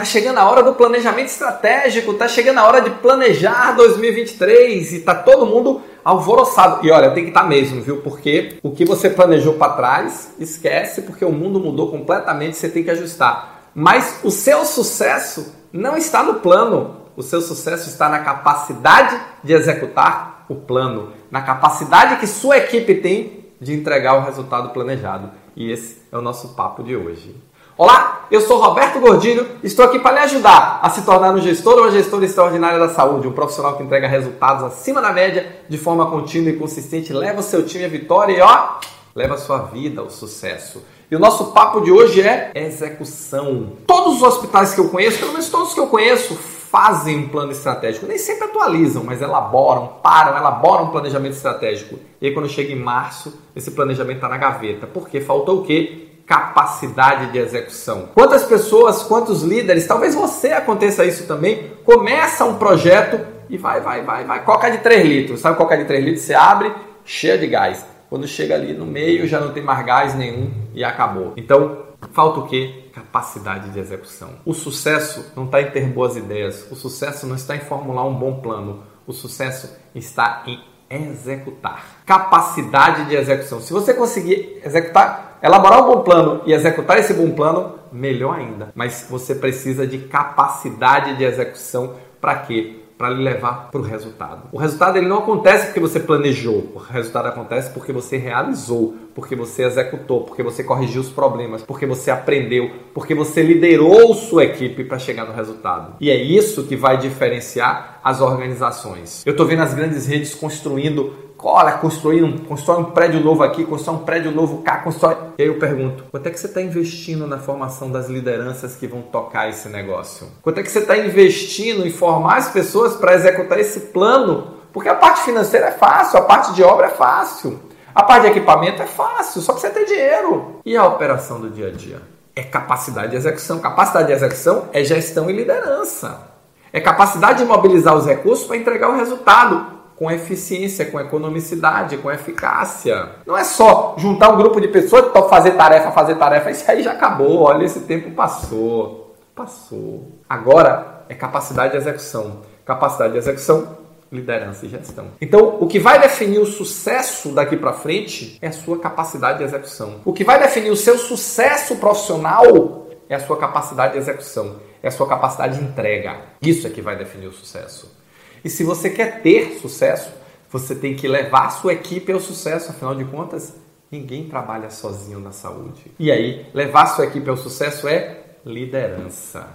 Tá chegando a hora do planejamento estratégico, tá chegando a hora de planejar 2023 e tá todo mundo alvoroçado. E olha, tem que estar tá mesmo, viu? Porque o que você planejou para trás, esquece, porque o mundo mudou completamente, você tem que ajustar. Mas o seu sucesso não está no plano, o seu sucesso está na capacidade de executar o plano, na capacidade que sua equipe tem de entregar o resultado planejado. E esse é o nosso papo de hoje. Olá, eu sou Roberto Gordilho, estou aqui para lhe ajudar a se tornar um gestor ou uma gestora extraordinária da saúde, um profissional que entrega resultados acima da média de forma contínua e consistente, leva o seu time à vitória e ó, leva a sua vida ao sucesso. E o nosso papo de hoje é execução. Todos os hospitais que eu conheço, pelo menos todos que eu conheço, fazem um plano estratégico. Nem sempre atualizam, mas elaboram, param, elaboram um planejamento estratégico. E aí, quando chega em março, esse planejamento está na gaveta. Porque faltou o quê? Capacidade de execução. Quantas pessoas, quantos líderes, talvez você aconteça isso também, começa um projeto e vai, vai, vai, vai, coca de 3 litros. Sabe coca de 3 litros? Você abre, cheia de gás. Quando chega ali no meio, já não tem mais gás nenhum e acabou. Então, falta o quê? Capacidade de execução. O sucesso não está em ter boas ideias. O sucesso não está em formular um bom plano. O sucesso está em executar. Capacidade de execução. Se você conseguir executar elaborar um bom plano e executar esse bom plano, melhor ainda. Mas você precisa de capacidade de execução para quê? Para lhe levar para o resultado. O resultado ele não acontece porque você planejou, o resultado acontece porque você realizou, porque você executou, porque você corrigiu os problemas, porque você aprendeu, porque você liderou sua equipe para chegar no resultado. E é isso que vai diferenciar as organizações. Eu estou vendo as grandes redes construindo olha, construir um, constrói um prédio novo aqui, constrói um prédio novo cá, constrói. E aí eu pergunto, quanto é que você está investindo na formação das lideranças que vão tocar esse negócio? Quanto é que você está investindo em formar as pessoas para executar esse plano? Porque a parte financeira é fácil, a parte de obra é fácil, a parte de equipamento é fácil, só precisa ter dinheiro. E a operação do dia a dia? É capacidade de execução. Capacidade de execução é gestão e liderança. É capacidade de mobilizar os recursos para entregar o resultado com eficiência, com economicidade, com eficácia. Não é só juntar um grupo de pessoas para fazer tarefa, fazer tarefa. Isso aí já acabou. Olha, esse tempo passou. Passou. Agora é capacidade de execução. Capacidade de execução, liderança e gestão. Então, o que vai definir o sucesso daqui para frente é a sua capacidade de execução. O que vai definir o seu sucesso profissional é a sua capacidade de execução, é a sua capacidade de entrega. Isso é que vai definir o sucesso. E se você quer ter sucesso, você tem que levar a sua equipe ao sucesso, afinal de contas, ninguém trabalha sozinho na saúde. E aí, levar a sua equipe ao sucesso é liderança.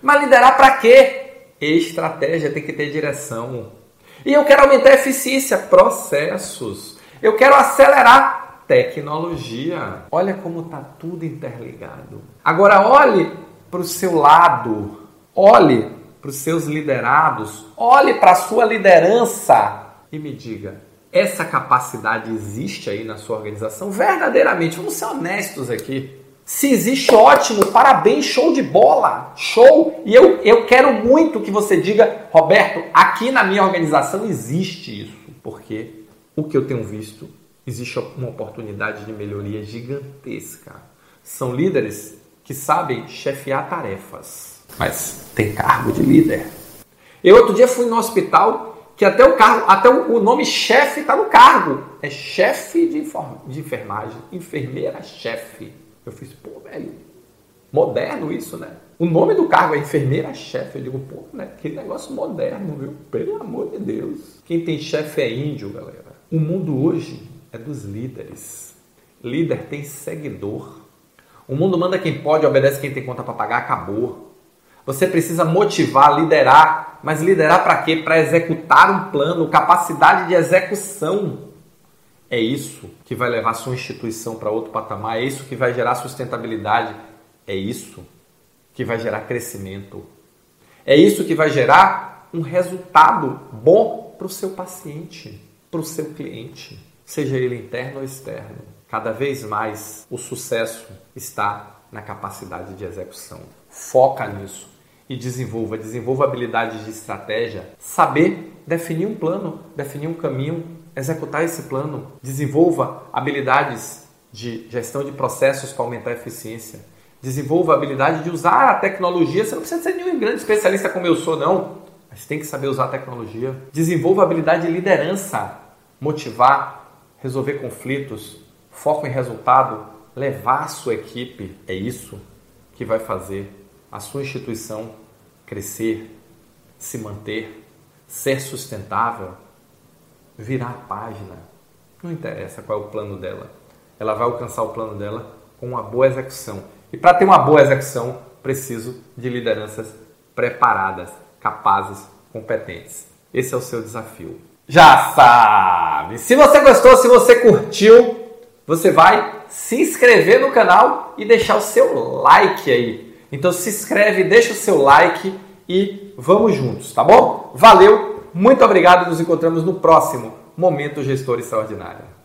Mas liderar para quê? Estratégia tem que ter direção. E eu quero aumentar a eficiência, processos. Eu quero acelerar tecnologia. Olha como está tudo interligado. Agora olhe para o seu lado. Olhe para os seus liderados, olhe para a sua liderança e me diga: essa capacidade existe aí na sua organização? Verdadeiramente, vamos ser honestos aqui. Se existe, ótimo, parabéns, show de bola, show. E eu, eu quero muito que você diga, Roberto, aqui na minha organização existe isso, porque o que eu tenho visto, existe uma oportunidade de melhoria gigantesca. São líderes que sabem chefiar tarefas mas tem cargo de líder. Eu outro dia fui no hospital que até o cargo, até o, nome chefe está no cargo. É chefe de, de enfermagem, enfermeira-chefe. Eu fiz, pô, velho, moderno isso, né? O nome do cargo é enfermeira-chefe. Eu digo, pô, né? Que negócio moderno, viu? Pelo amor de Deus. Quem tem chefe é índio, galera. O mundo hoje é dos líderes. Líder tem seguidor. O mundo manda quem pode, obedece quem tem conta para pagar, acabou. Você precisa motivar, liderar, mas liderar para quê? Para executar um plano, capacidade de execução. É isso que vai levar sua instituição para outro patamar, é isso que vai gerar sustentabilidade, é isso que vai gerar crescimento. É isso que vai gerar um resultado bom para o seu paciente, para o seu cliente, seja ele interno ou externo. Cada vez mais o sucesso está na capacidade de execução. Foca nisso e desenvolva. Desenvolva habilidades de estratégia, saber definir um plano, definir um caminho, executar esse plano. Desenvolva habilidades de gestão de processos para aumentar a eficiência. Desenvolva a habilidade de usar a tecnologia. Você não precisa ser nenhum grande especialista como eu sou, não. Mas tem que saber usar a tecnologia. Desenvolva a habilidade de liderança. Motivar, resolver conflitos, foco em resultado, levar a sua equipe. É isso que vai fazer a sua instituição crescer, se manter, ser sustentável, virar a página. Não interessa qual é o plano dela. Ela vai alcançar o plano dela com uma boa execução. E para ter uma boa execução, preciso de lideranças preparadas, capazes, competentes. Esse é o seu desafio. Já sabe! Se você gostou, se você curtiu, você vai se inscrever no canal e deixar o seu like aí. Então se inscreve, deixa o seu like e vamos juntos, tá bom? Valeu, muito obrigado, nos encontramos no próximo Momento Gestor Extraordinário.